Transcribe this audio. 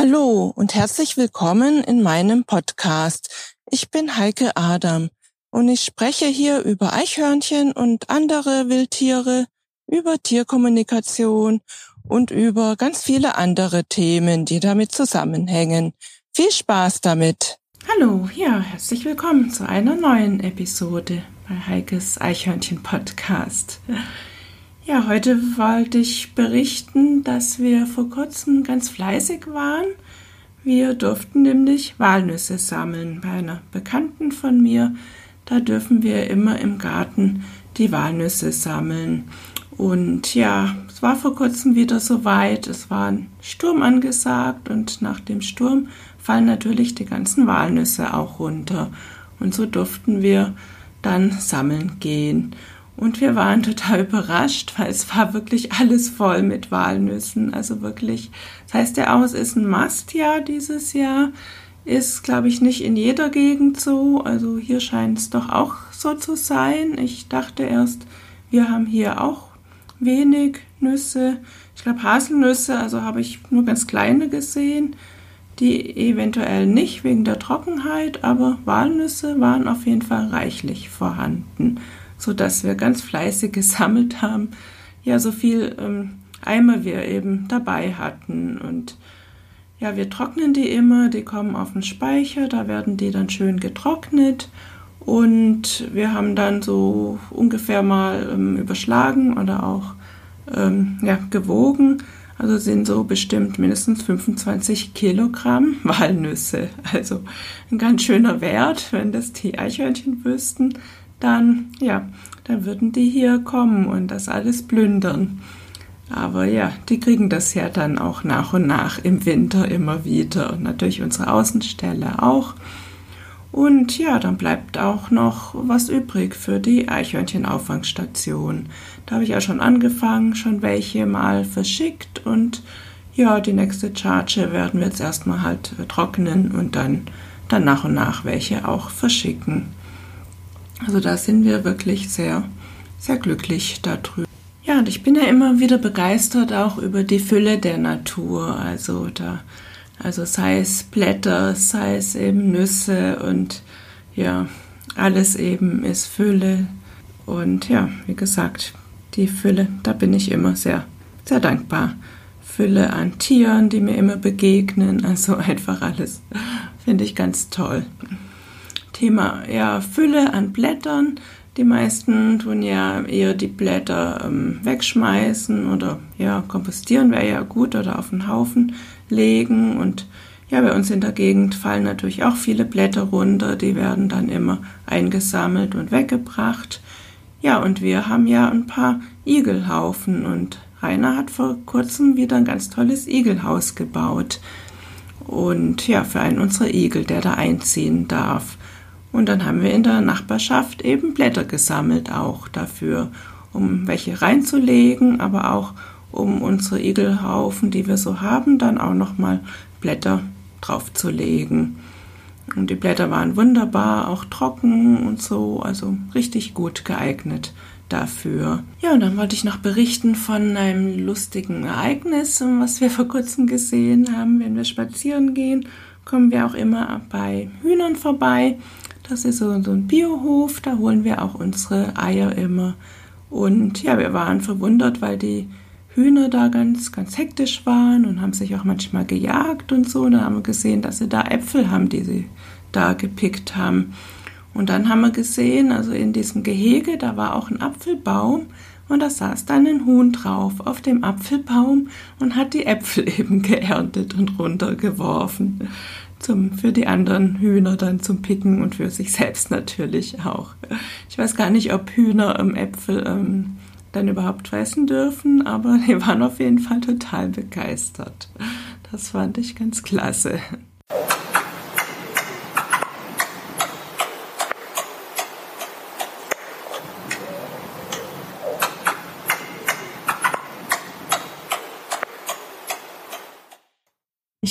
Hallo und herzlich willkommen in meinem Podcast. Ich bin Heike Adam und ich spreche hier über Eichhörnchen und andere Wildtiere, über Tierkommunikation und über ganz viele andere Themen, die damit zusammenhängen. Viel Spaß damit! Hallo, ja, herzlich willkommen zu einer neuen Episode bei Heikes Eichhörnchen Podcast. Ja, heute wollte ich berichten, dass wir vor kurzem ganz fleißig waren. Wir durften nämlich Walnüsse sammeln bei einer Bekannten von mir. Da dürfen wir immer im Garten die Walnüsse sammeln. Und ja, es war vor kurzem wieder soweit. Es war ein Sturm angesagt und nach dem Sturm fallen natürlich die ganzen Walnüsse auch runter. Und so durften wir dann sammeln gehen. Und wir waren total überrascht, weil es war wirklich alles voll mit Walnüssen. Also wirklich, das heißt auch, es ist ein Mastjahr dieses Jahr. Ist, glaube ich, nicht in jeder Gegend so. Also hier scheint es doch auch so zu sein. Ich dachte erst, wir haben hier auch wenig Nüsse. Ich glaube Haselnüsse, also habe ich nur ganz kleine gesehen, die eventuell nicht wegen der Trockenheit, aber Walnüsse waren auf jeden Fall reichlich vorhanden so dass wir ganz fleißig gesammelt haben. Ja, so viel ähm, Eimer wir eben dabei hatten und ja, wir trocknen die immer, die kommen auf den Speicher, da werden die dann schön getrocknet und wir haben dann so ungefähr mal ähm, überschlagen oder auch ähm, ja, gewogen. Also sind so bestimmt mindestens 25 Kilogramm Walnüsse. Also ein ganz schöner Wert, wenn das die Eichhörnchen wüssten dann, ja, dann würden die hier kommen und das alles plündern. Aber ja, die kriegen das ja dann auch nach und nach im Winter immer wieder und natürlich unsere Außenstelle auch. Und ja, dann bleibt auch noch was übrig für die Eichhörnchen-Auffangstation. Da habe ich ja schon angefangen, schon welche mal verschickt und ja, die nächste Charge werden wir jetzt erstmal halt trocknen und dann, dann nach und nach welche auch verschicken. Also da sind wir wirklich sehr, sehr glücklich darüber. Ja, und ich bin ja immer wieder begeistert auch über die Fülle der Natur. Also da, also sei es Blätter, sei es eben Nüsse und ja, alles eben ist Fülle. Und ja, wie gesagt, die Fülle, da bin ich immer sehr, sehr dankbar. Fülle an Tieren, die mir immer begegnen. Also einfach alles finde ich ganz toll. Thema ja, Fülle an Blättern. Die meisten tun ja eher die Blätter ähm, wegschmeißen oder ja, kompostieren wäre ja gut oder auf den Haufen legen. Und ja, bei uns in der Gegend fallen natürlich auch viele Blätter runter. Die werden dann immer eingesammelt und weggebracht. Ja, und wir haben ja ein paar Igelhaufen und Rainer hat vor kurzem wieder ein ganz tolles Igelhaus gebaut. Und ja, für einen unserer Igel, der da einziehen darf. Und dann haben wir in der Nachbarschaft eben Blätter gesammelt auch dafür, um welche reinzulegen, aber auch um unsere Igelhaufen, die wir so haben, dann auch nochmal Blätter draufzulegen. Und die Blätter waren wunderbar, auch trocken und so, also richtig gut geeignet dafür. Ja, und dann wollte ich noch berichten von einem lustigen Ereignis, was wir vor kurzem gesehen haben. Wenn wir spazieren gehen, kommen wir auch immer bei Hühnern vorbei das ist so, ein Biohof, da holen wir auch unsere Eier immer. Und ja, wir waren verwundert, weil die Hühner da ganz, ganz hektisch waren und haben sich auch manchmal gejagt und so. Und dann haben wir gesehen, dass sie da Äpfel haben, die sie da gepickt haben. Und dann haben wir gesehen, also in diesem Gehege, da war auch ein Apfelbaum und da saß dann ein Huhn drauf auf dem Apfelbaum und hat die Äpfel eben geerntet und runtergeworfen zum, für die anderen Hühner dann zum Picken und für sich selbst natürlich auch. Ich weiß gar nicht, ob Hühner ähm, Äpfel ähm, dann überhaupt fressen dürfen, aber die waren auf jeden Fall total begeistert. Das fand ich ganz klasse.